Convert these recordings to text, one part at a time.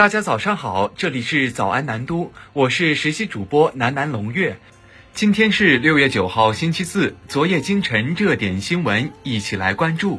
大家早上好，这里是早安南都，我是实习主播南南龙月。今天是六月九号，星期四。昨夜今晨热点新闻，一起来关注。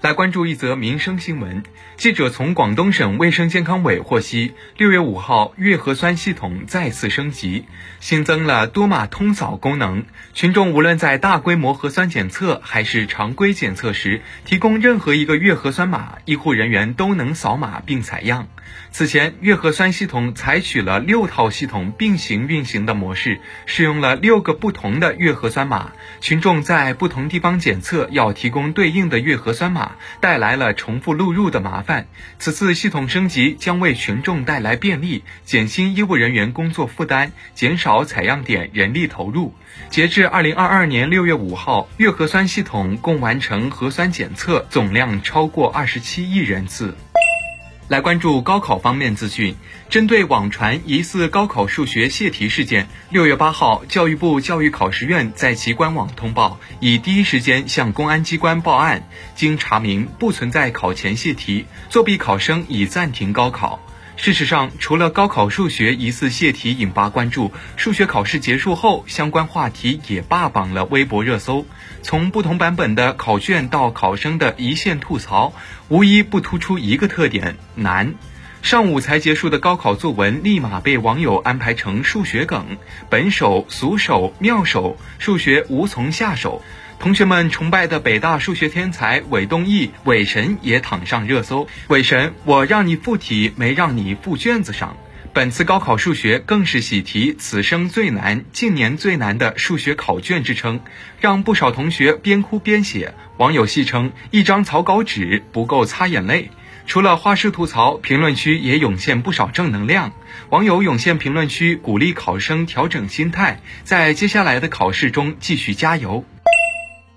来关注一则民生新闻。记者从广东省卫生健康委获悉，六月五号，月核酸系统再次升级，新增了多码通扫功能。群众无论在大规模核酸检测还是常规检测时，提供任何一个月核酸码，医护人员都能扫码并采样。此前，月核酸系统采取了六套系统并行运行的模式，使用了六个不同的月核酸码。群众在不同地方检测要提供对应的月核酸码，带来了重复录入的麻烦。此次系统升级将为群众带来便利，减轻医务人员工作负担，减少采样点人力投入。截至二零二二年六月五号，月核酸系统共完成核酸检测总量超过二十七亿人次。来关注高考方面资讯。针对网传疑似高考数学泄题事件，六月八号，教育部教育考试院在其官网通报，已第一时间向公安机关报案。经查明，不存在考前泄题，作弊考生已暂停高考。事实上，除了高考数学疑似泄题引发关注，数学考试结束后，相关话题也霸榜了微博热搜。从不同版本的考卷到考生的一线吐槽，无一不突出一个特点：难。上午才结束的高考作文，立马被网友安排成数学梗，本手、俗手、妙手，数学无从下手。同学们崇拜的北大数学天才韦东奕，韦神也躺上热搜。韦神，我让你附体，没让你附卷子上。本次高考数学更是喜提此生最难、近年最难的数学考卷之称，让不少同学边哭边写。网友戏称，一张草稿纸不够擦眼泪。除了花式吐槽，评论区也涌现不少正能量。网友涌现评论区，鼓励考生调整心态，在接下来的考试中继续加油。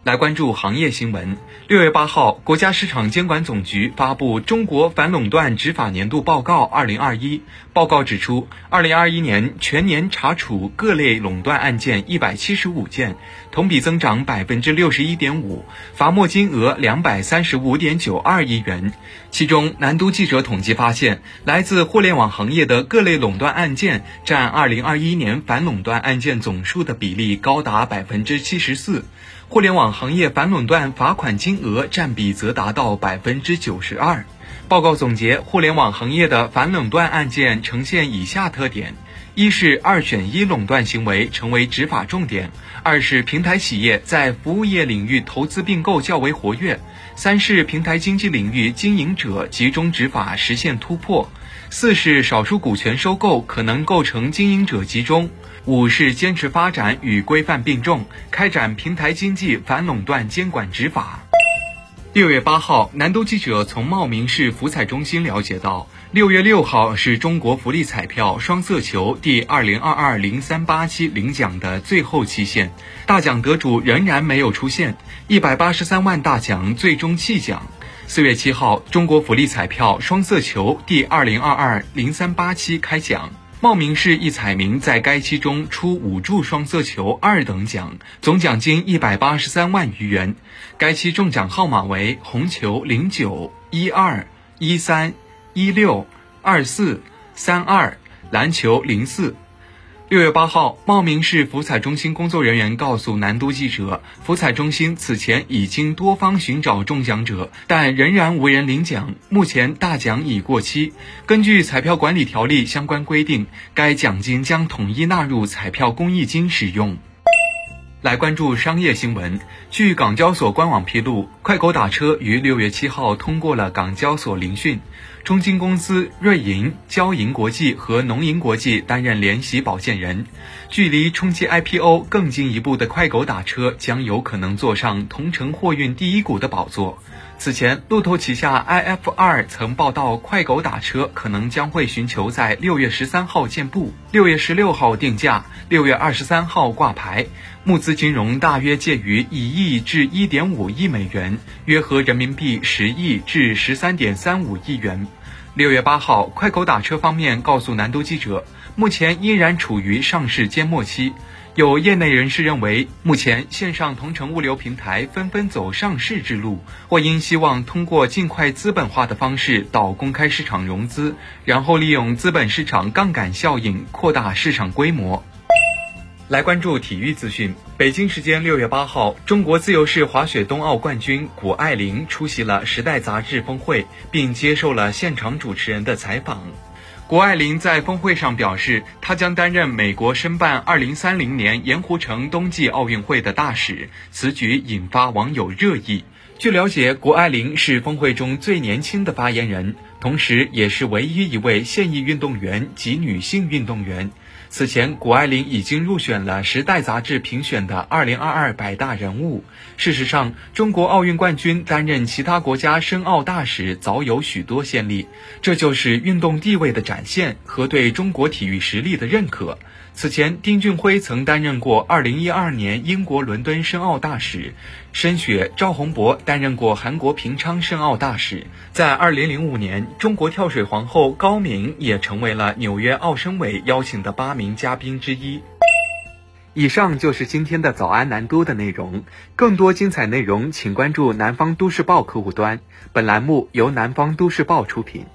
来关注行业新闻。六月八号，国家市场监管总局发布《中国反垄断执法年度报告（二零二一）》。报告指出，二零二一年全年查处各类垄断案件一百七十五件，同比增长百分之六十一点五，罚没金额两百三十五点九二亿元。其中，南都记者统计发现，来自互联网行业的各类垄断案件占二零二一年反垄断案件总数的比例高达百分之七十四。互联网行业反垄断罚款金额占比则达到百分之九十二。报告总结，互联网行业的反垄断案件呈现以下特点：一是二选一垄断行为成为执法重点；二是平台企业在服务业领域投资并购较为活跃；三是平台经济领域经营者集中执法实现突破；四是少数股权收购可能构成经营者集中。五是坚持发展与规范并重，开展平台经济反垄断监管执法。六月八号，南都记者从茂名市福彩中心了解到，六月六号是中国福利彩票双色球第二零二二零三八期领奖的最后期限，大奖得主仍然没有出现，一百八十三万大奖最终弃奖。四月七号，中国福利彩票双色球第二零二二零三八期开奖。茂名市一彩民在该期中出五注双色球二等奖，总奖金一百八十三万余元。该期中奖号码为红球零九一二一三一六二四三二，蓝球零四。六月八号，茂名市福彩中心工作人员告诉南都记者，福彩中心此前已经多方寻找中奖者，但仍然无人领奖。目前大奖已过期。根据彩票管理条例相关规定，该奖金将统一纳入彩票公益金使用。来关注商业新闻。据港交所官网披露，快狗打车于六月七号通过了港交所聆讯，中金公司、瑞银、交银国际和农银国际担任联席保荐人。距离冲击 IPO 更进一步的快狗打车将有可能坐上同城货运第一股的宝座。此前，路透旗下 IF2 曾报道，快狗打车可能将会寻求在六月十三号见布，六月十六号定价，六月二十三号挂牌，募资金融大约介于一亿至一点五亿美元，约合人民币十亿至十三点三五亿元。六月八号，快狗打车方面告诉南都记者，目前依然处于上市缄默期。有业内人士认为，目前线上同城物流平台纷纷走上市之路，或因希望通过尽快资本化的方式到公开市场融资，然后利用资本市场杠杆效应扩大市场规模。来关注体育资讯。北京时间六月八号，中国自由式滑雪冬奥冠军谷爱凌出席了《时代》杂志峰会，并接受了现场主持人的采访。谷爱凌在峰会上表示，她将担任美国申办2030年盐湖城冬季奥运会的大使。此举引发网友热议。据了解，谷爱凌是峰会中最年轻的发言人，同时也是唯一一位现役运动员及女性运动员。此前，谷爱凌已经入选了《时代》杂志评选的2022百大人物。事实上，中国奥运冠军担任其他国家申奥大使早有许多先例，这就是运动地位的展现和对中国体育实力的认可。此前，丁俊晖曾担任过2012年英国伦敦申奥大使，申雪、赵宏博担任过韩国平昌申奥大使。在2005年，中国跳水皇后高敏也成为了纽约奥申委邀请的八名嘉宾之一。以上就是今天的早安南都的内容，更多精彩内容请关注南方都市报客户端。本栏目由南方都市报出品。